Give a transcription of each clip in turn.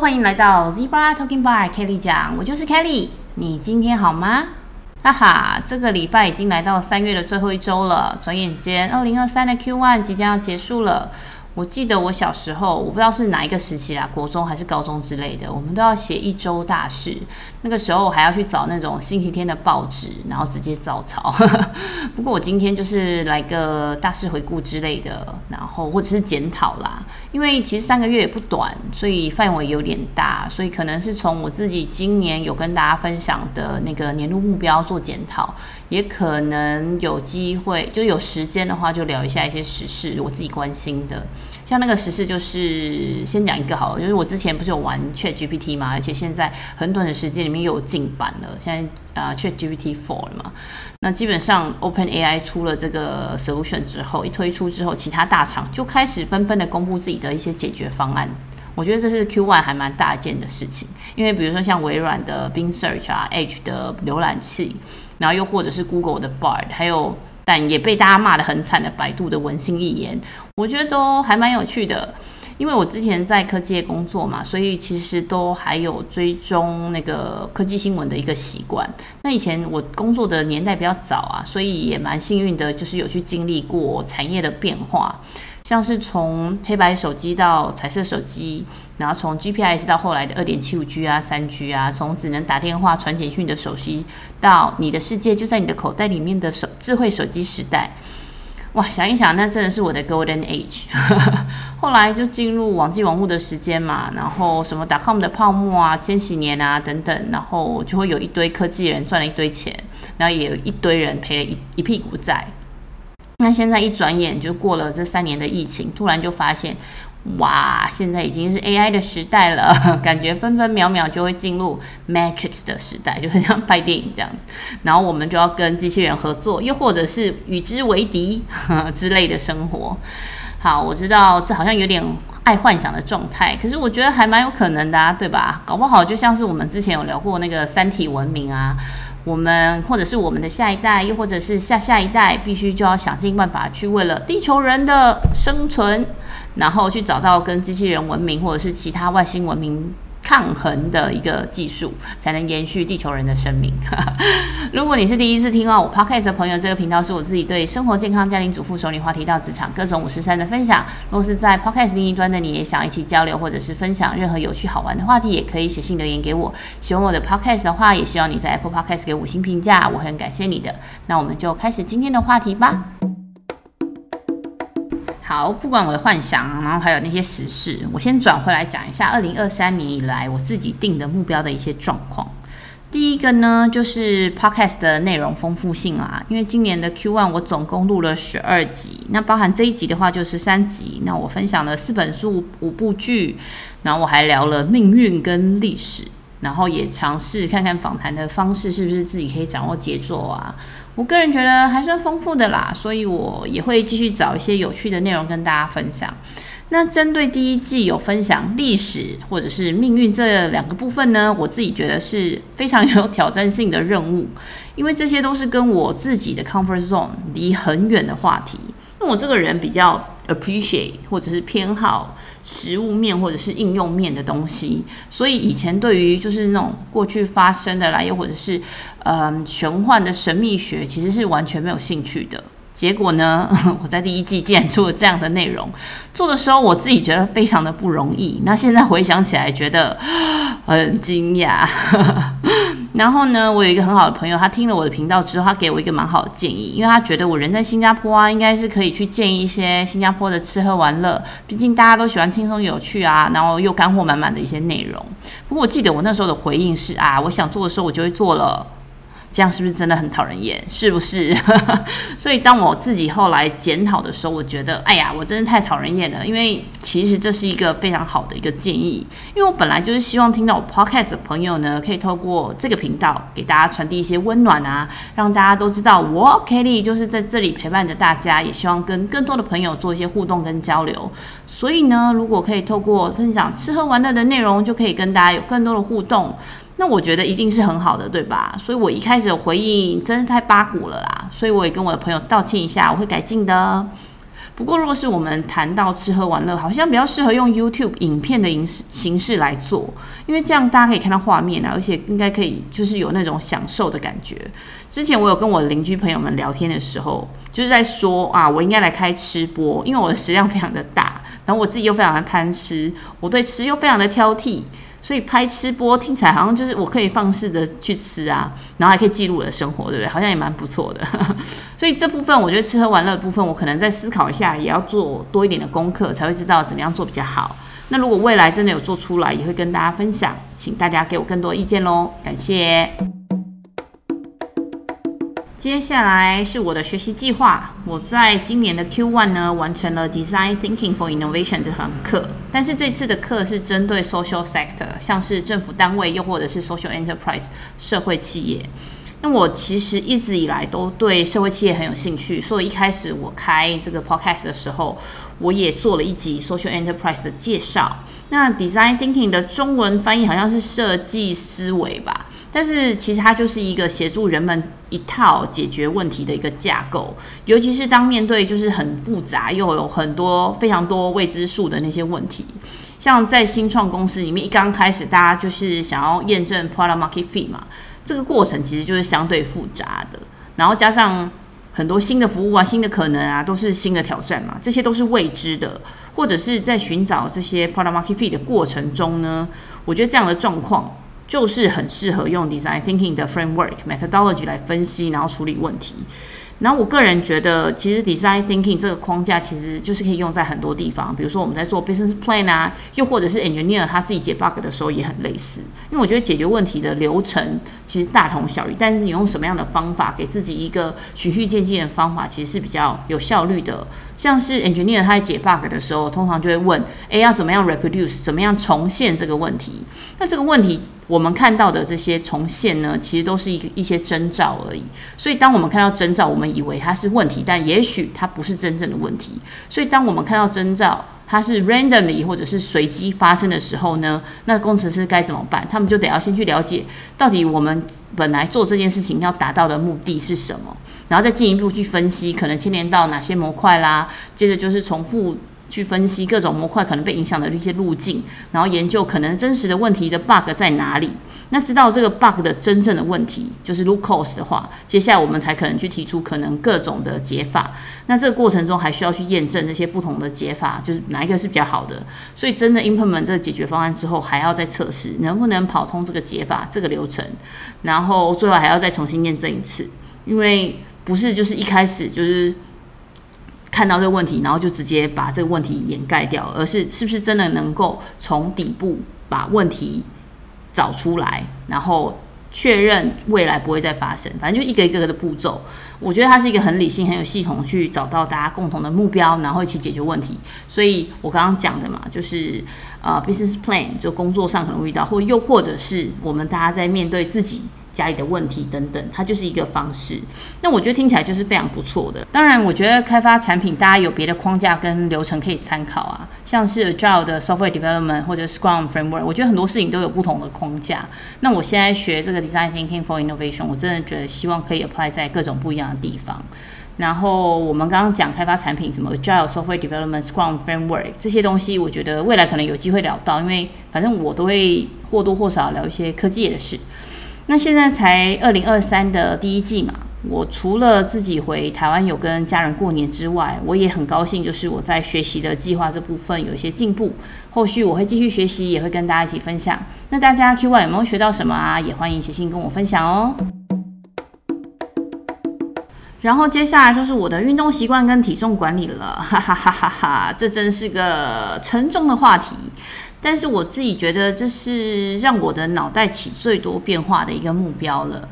欢迎来到 Zebra Talking Bar，Kelly 讲，我就是 Kelly。你今天好吗？哈哈，这个礼拜已经来到三月的最后一周了，转眼间，二零二三的 Q1 即将要结束了。我记得我小时候，我不知道是哪一个时期啦，国中还是高中之类的，我们都要写一周大事。那个时候还要去找那种星期天的报纸，然后直接照抄。不过我今天就是来个大事回顾之类的，然后或者是检讨啦。因为其实三个月也不短，所以范围有点大，所以可能是从我自己今年有跟大家分享的那个年度目标做检讨，也可能有机会就有时间的话，就聊一下一些时事，我自己关心的。像那个时事，就是先讲一个好了，就是我之前不是有玩 Chat GPT 嘛，而且现在很短的时间里面又有进版了，现在啊、Chat GPT for 了嘛。那基本上 Open AI 出了这个 solution 之后，一推出之后，其他大厂就开始纷纷的公布自己的一些解决方案。我觉得这是 Q1 还蛮大件的事情，因为比如说像微软的 Bing Search 啊，Edge 的浏览器，然后又或者是 Google 的 Bard，还有。但也被大家骂得很惨的百度的文心一言，我觉得都还蛮有趣的。因为我之前在科技业工作嘛，所以其实都还有追踪那个科技新闻的一个习惯。那以前我工作的年代比较早啊，所以也蛮幸运的，就是有去经历过产业的变化。像是从黑白手机到彩色手机，然后从 GPS 到后来的二点七五 G 啊、三 G 啊，从只能打电话传简讯的手机，到你的世界就在你的口袋里面的手智慧手机时代，哇！想一想，那真的是我的 Golden Age。后来就进入网际网路的时间嘛，然后什么 .com 的泡沫啊、千禧年啊等等，然后就会有一堆科技人赚了一堆钱，然后也有一堆人赔了一一屁股债。那现在一转眼就过了这三年的疫情，突然就发现，哇，现在已经是 AI 的时代了，感觉分分秒秒就会进入 Matrix 的时代，就很像拍电影这样子。然后我们就要跟机器人合作，又或者是与之为敌 之类的生活。好，我知道这好像有点爱幻想的状态，可是我觉得还蛮有可能的啊，对吧？搞不好就像是我们之前有聊过那个三体文明啊。我们或者是我们的下一代，又或者是下下一代，必须就要想尽办法去为了地球人的生存，然后去找到跟机器人文明或者是其他外星文明。抗衡的一个技术，才能延续地球人的生命。如果你是第一次听到我 Podcast 的朋友，这个频道是我自己对生活、健康、家庭主妇、熟女话题到职场各种五十三的分享。如果是在 Podcast 另一端的，你也想一起交流或者是分享任何有趣好玩的话题，也可以写信留言给我。喜欢我的 Podcast 的话，也希望你在 Apple Podcast 给五星评价，我很感谢你的。那我们就开始今天的话题吧。好，不管我的幻想，然后还有那些时事，我先转回来讲一下二零二三年以来我自己定的目标的一些状况。第一个呢，就是 Podcast 的内容丰富性啊，因为今年的 Q One 我总共录了十二集，那包含这一集的话就是三集。那我分享了四本书、五部剧，然后我还聊了命运跟历史。然后也尝试看看访谈的方式是不是自己可以掌握节奏啊。我个人觉得还算丰富的啦，所以我也会继续找一些有趣的内容跟大家分享。那针对第一季有分享历史或者是命运这两个部分呢，我自己觉得是非常有挑战性的任务，因为这些都是跟我自己的 comfort zone 离很远的话题。那我这个人比较 appreciate 或者是偏好实物面或者是应用面的东西，所以以前对于就是那种过去发生的啦，又或者是嗯玄幻的神秘学，其实是完全没有兴趣的。结果呢，我在第一季竟然出了这样的内容，做的时候我自己觉得非常的不容易。那现在回想起来，觉得很惊讶。然后呢，我有一个很好的朋友，他听了我的频道之后，他给我一个蛮好的建议，因为他觉得我人在新加坡啊，应该是可以去见一些新加坡的吃喝玩乐，毕竟大家都喜欢轻松有趣啊，然后又干货满满的一些内容。不过我记得我那时候的回应是啊，我想做的时候我就会做了。这样是不是真的很讨人厌？是不是？所以当我自己后来检讨的时候，我觉得，哎呀，我真的太讨人厌了。因为其实这是一个非常好的一个建议，因为我本来就是希望听到我 podcast 的朋友呢，可以透过这个频道给大家传递一些温暖啊，让大家都知道我 Kelly 就是在这里陪伴着大家，也希望跟更多的朋友做一些互动跟交流。所以呢，如果可以透过分享吃喝玩乐的内容，就可以跟大家有更多的互动。那我觉得一定是很好的，对吧？所以我一开始的回应真是太八股了啦，所以我也跟我的朋友道歉一下，我会改进的。不过，如果是我们谈到吃喝玩乐，好像比较适合用 YouTube 影片的形式形式来做，因为这样大家可以看到画面啊，而且应该可以就是有那种享受的感觉。之前我有跟我邻居朋友们聊天的时候，就是在说啊，我应该来开吃播，因为我的食量非常的大，然后我自己又非常的贪吃，我对吃又非常的挑剔。所以拍吃播听起来好像就是我可以放肆的去吃啊，然后还可以记录我的生活，对不对？好像也蛮不错的。所以这部分我觉得吃喝玩乐的部分，我可能在思考一下，也要做多一点的功课，才会知道怎么样做比较好。那如果未来真的有做出来，也会跟大家分享，请大家给我更多意见喽，感谢。接下来是我的学习计划。我在今年的 Q1 呢，完成了 Design Thinking for Innovation 这堂课。但是这次的课是针对 Social Sector，像是政府单位，又或者是 Social Enterprise 社会企业。那我其实一直以来都对社会企业很有兴趣，所以一开始我开这个 Podcast 的时候，我也做了一集 Social Enterprise 的介绍。那 Design Thinking 的中文翻译好像是设计思维吧。但是其实它就是一个协助人们一套解决问题的一个架构，尤其是当面对就是很复杂又有很多非常多未知数的那些问题，像在新创公司里面一刚开始，大家就是想要验证 product market fit 嘛，这个过程其实就是相对复杂的，然后加上很多新的服务啊、新的可能啊，都是新的挑战嘛，这些都是未知的，或者是在寻找这些 product market fit 的过程中呢，我觉得这样的状况。就是很适合用 design thinking 的 framework methodology 来分析，然后处理问题。然后我个人觉得，其实 design thinking 这个框架其实就是可以用在很多地方，比如说我们在做 business plan 啊，又或者是 engineer 他自己解 bug 的时候也很类似。因为我觉得解决问题的流程其实大同小异，但是你用什么样的方法给自己一个循序渐进的方法，其实是比较有效率的。像是 engineer 他在解 bug 的时候，通常就会问：诶，要怎么样 reproduce，怎么样重现这个问题？那这个问题我们看到的这些重现呢，其实都是一一些征兆而已。所以当我们看到征兆，我们以为它是问题，但也许它不是真正的问题。所以当我们看到征兆，它是 randomly 或者是随机发生的时候呢，那工程师该怎么办？他们就得要先去了解，到底我们本来做这件事情要达到的目的是什么。然后再进一步去分析，可能牵连到哪些模块啦。接着就是重复去分析各种模块可能被影响的一些路径，然后研究可能真实的问题的 bug 在哪里。那知道这个 bug 的真正的问题，就是 root cause 的话，接下来我们才可能去提出可能各种的解法。那这个过程中还需要去验证这些不同的解法，就是哪一个是比较好的。所以真的 implement 这个解决方案之后，还要再测试能不能跑通这个解法这个流程，然后最后还要再重新验证一次，因为。不是，就是一开始就是看到这个问题，然后就直接把这个问题掩盖掉，而是是不是真的能够从底部把问题找出来，然后确认未来不会再发生。反正就一个一个的步骤，我觉得它是一个很理性、很有系统去找到大家共同的目标，然后一起解决问题。所以我刚刚讲的嘛，就是呃，business plan 就工作上可能遇到，或又或者是我们大家在面对自己。家里的问题等等，它就是一个方式。那我觉得听起来就是非常不错的。当然，我觉得开发产品大家有别的框架跟流程可以参考啊，像是 Agile 的 Software Development 或者 Scrum Framework，我觉得很多事情都有不同的框架。那我现在学这个 Design Thinking for Innovation，我真的觉得希望可以 apply 在各种不一样的地方。然后我们刚刚讲开发产品，什么 Agile Software Development、Scrum Framework 这些东西，我觉得未来可能有机会聊到，因为反正我都会或多或少聊一些科技的事。那现在才二零二三的第一季嘛，我除了自己回台湾有跟家人过年之外，我也很高兴，就是我在学习的计划这部分有一些进步。后续我会继续学习，也会跟大家一起分享。那大家 Q1 有没有学到什么啊？也欢迎写信跟我分享哦。然后接下来就是我的运动习惯跟体重管理了，哈哈哈哈哈，这真是个沉重的话题。但是我自己觉得这是让我的脑袋起最多变化的一个目标了。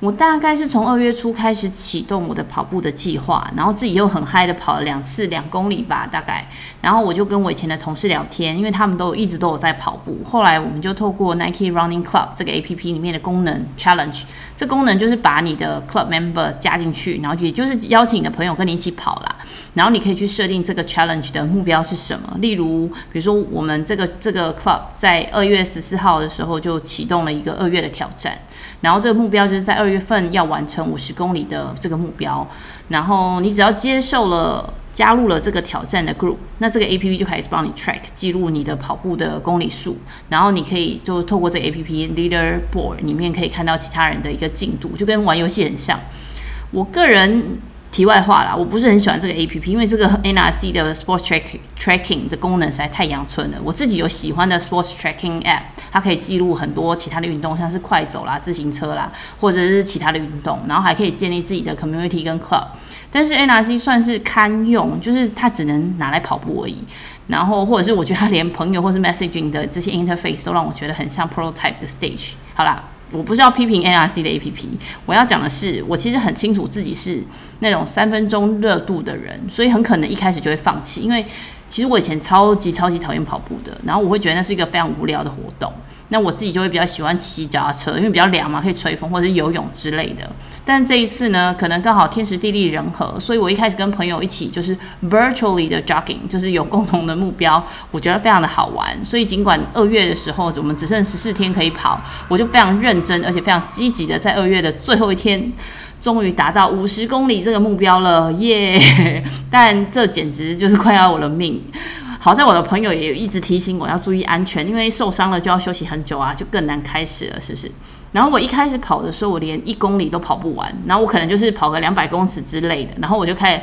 我大概是从二月初开始启动我的跑步的计划，然后自己又很嗨的跑了两次两公里吧，大概。然后我就跟我以前的同事聊天，因为他们都一直都有在跑步。后来我们就透过 Nike Running Club 这个 APP 里面的功能 Challenge，这功能就是把你的 Club Member 加进去，然后也就是邀请你的朋友跟你一起跑啦。然后你可以去设定这个 Challenge 的目标是什么，例如，比如说我们这个这个 Club 在二月十四号的时候就启动了一个二月的挑战。然后这个目标就是在二月份要完成五十公里的这个目标，然后你只要接受了加入了这个挑战的 group，那这个 A P P 就开始帮你 track 记录你的跑步的公里数，然后你可以就透过这 A P P leaderboard 里面可以看到其他人的一个进度，就跟玩游戏很像。我个人题外话啦，我不是很喜欢这个 A P P，因为这个 N R C 的 sports tracking tracking 的功能实在太阳春了。我自己有喜欢的 sports tracking app，它可以记录很多其他的运动，像是快走啦、自行车啦，或者是其他的运动，然后还可以建立自己的 community 跟 club。但是 NRC 算是堪用，就是它只能拿来跑步而已。然后或者是我觉得它连朋友或是 messaging 的这些 interface 都让我觉得很像 prototype 的 stage。好啦，我不是要批评 NRC 的 APP，我要讲的是，我其实很清楚自己是那种三分钟热度的人，所以很可能一开始就会放弃。因为其实我以前超级超级讨厌跑步的，然后我会觉得那是一个非常无聊的活动。那我自己就会比较喜欢骑脚踏车，因为比较凉嘛，可以吹风或者是游泳之类的。但这一次呢，可能刚好天时地利人和，所以我一开始跟朋友一起就是 virtually 的 jogging，就是有共同的目标，我觉得非常的好玩。所以尽管二月的时候我们只剩十四天可以跑，我就非常认真而且非常积极的在二月的最后一天，终于达到五十公里这个目标了，耶、但这简直就是快要我的命。好在我的朋友也一直提醒我要注意安全，因为受伤了就要休息很久啊，就更难开始了，是不是？然后我一开始跑的时候，我连一公里都跑不完，然后我可能就是跑个两百公尺之类的，然后我就开始。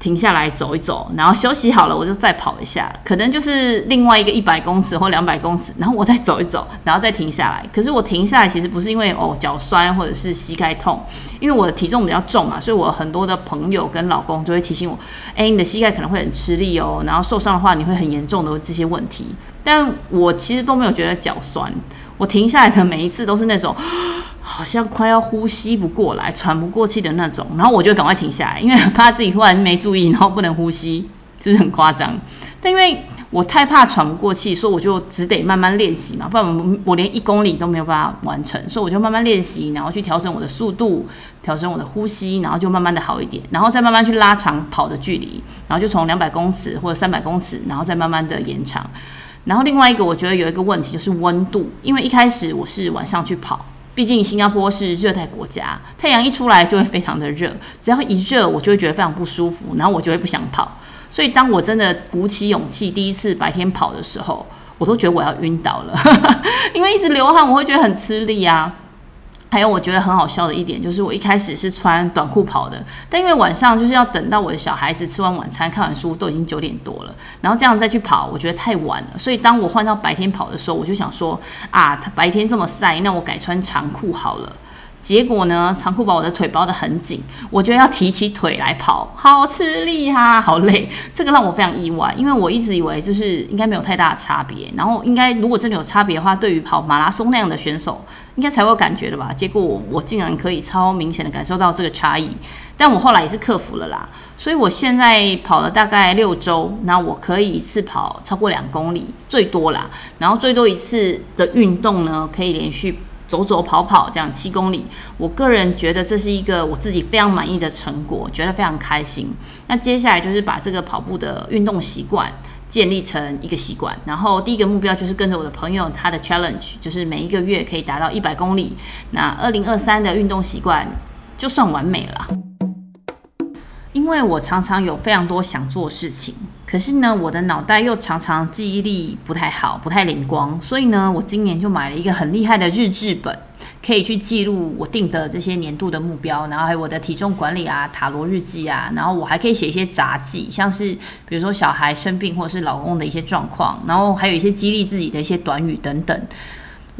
停下来走一走，然后休息好了，我就再跑一下，可能就是另外一个一百公尺或两百公尺，然后我再走一走，然后再停下来。可是我停下来其实不是因为哦脚酸或者是膝盖痛，因为我的体重比较重嘛，所以我很多的朋友跟老公就会提醒我，哎，你的膝盖可能会很吃力哦，然后受伤的话你会很严重的这些问题。但我其实都没有觉得脚酸，我停下来的每一次都是那种。好像快要呼吸不过来、喘不过气的那种，然后我就赶快停下来，因为怕自己突然没注意，然后不能呼吸，就是很夸张。但因为我太怕喘不过气，所以我就只得慢慢练习嘛，不然我我连一公里都没有办法完成，所以我就慢慢练习，然后去调整我的速度，调整我的呼吸，然后就慢慢的好一点，然后再慢慢去拉长跑的距离，然后就从两百公尺或者三百公尺，然后再慢慢的延长。然后另外一个我觉得有一个问题就是温度，因为一开始我是晚上去跑。毕竟新加坡是热带国家，太阳一出来就会非常的热，只要一热我就会觉得非常不舒服，然后我就会不想跑。所以当我真的鼓起勇气第一次白天跑的时候，我都觉得我要晕倒了，因为一直流汗，我会觉得很吃力啊。还有我觉得很好笑的一点，就是我一开始是穿短裤跑的，但因为晚上就是要等到我的小孩子吃完晚餐、看完书，都已经九点多了，然后这样再去跑，我觉得太晚了。所以当我换到白天跑的时候，我就想说啊，他白天这么晒，那我改穿长裤好了。结果呢，长裤把我的腿包得很紧，我觉得要提起腿来跑，好吃力哈、啊，好累。这个让我非常意外，因为我一直以为就是应该没有太大的差别，然后应该如果真的有差别的话，对于跑马拉松那样的选手，应该才会有感觉的吧。结果我我竟然可以超明显的感受到这个差异，但我后来也是克服了啦。所以我现在跑了大概六周，那我可以一次跑超过两公里，最多啦。然后最多一次的运动呢，可以连续。走走跑跑这样七公里，我个人觉得这是一个我自己非常满意的成果，觉得非常开心。那接下来就是把这个跑步的运动习惯建立成一个习惯，然后第一个目标就是跟着我的朋友他的 challenge，就是每一个月可以达到一百公里。那二零二三的运动习惯就算完美了，因为我常常有非常多想做事情。可是呢，我的脑袋又常常记忆力不太好，不太灵光，所以呢，我今年就买了一个很厉害的日志本，可以去记录我定的这些年度的目标，然后还有我的体重管理啊、塔罗日记啊，然后我还可以写一些杂记，像是比如说小孩生病或者是老公的一些状况，然后还有一些激励自己的一些短语等等。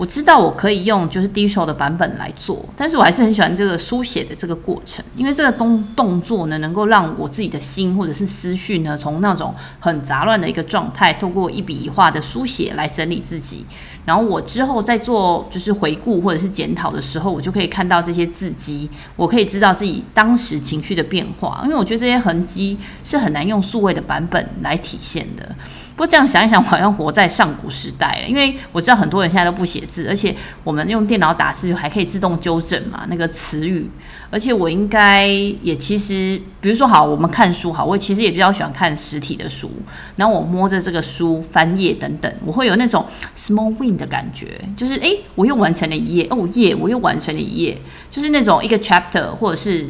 我知道我可以用就是 digital 的版本来做，但是我还是很喜欢这个书写的这个过程，因为这个动动作呢，能够让我自己的心或者是思绪呢，从那种很杂乱的一个状态，透过一笔一画的书写来整理自己。然后我之后再做就是回顾或者是检讨的时候，我就可以看到这些字迹，我可以知道自己当时情绪的变化。因为我觉得这些痕迹是很难用数位的版本来体现的。不过这样想一想，好像活在上古时代了。因为我知道很多人现在都不写字，而且我们用电脑打字就还可以自动纠正嘛，那个词语。而且我应该也其实，比如说好，我们看书好，我其实也比较喜欢看实体的书。然后我摸着这个书翻页等等，我会有那种 small win 的感觉，就是诶，我又完成了一页，哦耶，我又完成了一页，就是那种一个 chapter 或者是。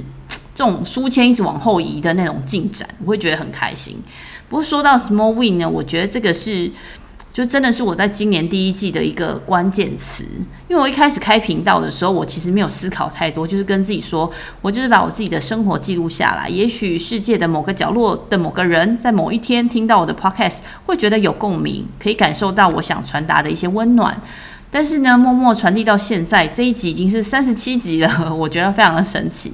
这种书签一直往后移的那种进展，我会觉得很开心。不过说到 small win 呢，我觉得这个是。就真的是我在今年第一季的一个关键词，因为我一开始开频道的时候，我其实没有思考太多，就是跟自己说，我就是把我自己的生活记录下来。也许世界的某个角落的某个人，在某一天听到我的 podcast，会觉得有共鸣，可以感受到我想传达的一些温暖。但是呢，默默传递到现在，这一集已经是三十七集了，我觉得非常的神奇。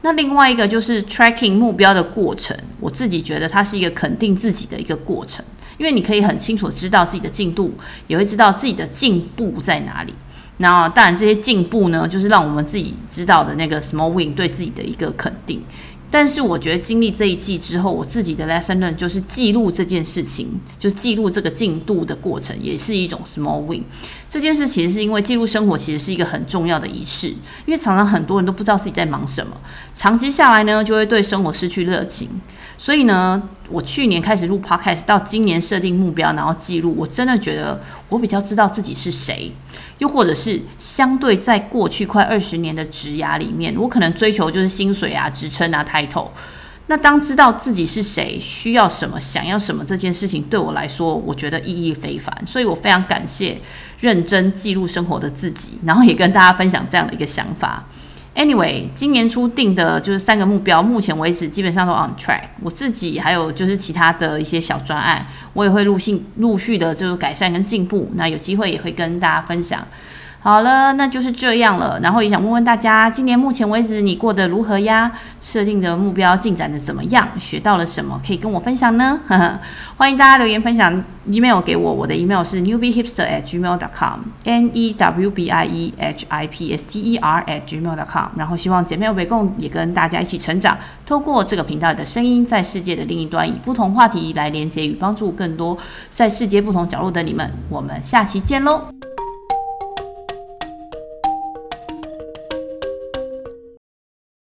那另外一个就是 tracking 目标的过程，我自己觉得它是一个肯定自己的一个过程。因为你可以很清楚知道自己的进度，也会知道自己的进步在哪里。那当然，这些进步呢，就是让我们自己知道的那个 small win 对自己的一个肯定。但是我觉得经历这一季之后，我自己的 lesson learn 就是记录这件事情，就记录这个进度的过程，也是一种 small win。这件事其实是因为记录生活其实是一个很重要的仪式，因为常常很多人都不知道自己在忙什么，长期下来呢，就会对生活失去热情。所以呢，我去年开始录 podcast，到今年设定目标，然后记录，我真的觉得我比较知道自己是谁，又或者是相对在过去快二十年的职涯里面，我可能追求就是薪水啊、职称啊、title。那当知道自己是谁、需要什么、想要什么这件事情，对我来说，我觉得意义非凡。所以我非常感谢认真记录生活的自己，然后也跟大家分享这样的一个想法。Anyway，今年初定的就是三个目标，目前为止基本上都 on track。我自己还有就是其他的一些小专案，我也会陆续陆续的就是改善跟进步。那有机会也会跟大家分享。好了，那就是这样了。然后也想问问大家，今年目前为止你过得如何呀？设定的目标进展的怎么样？学到了什么？可以跟我分享呢？呵呵，欢迎大家留言分享，email 给我，我的 email 是 newbiehipster@gmail.com，n e w b i e h i p s t e r @gmail.com。然后希望姐妹们共也跟大家一起成长，透过这个频道的声音，在世界的另一端，以不同话题来连接与帮助更多在世界不同角落的你们。我们下期见喽！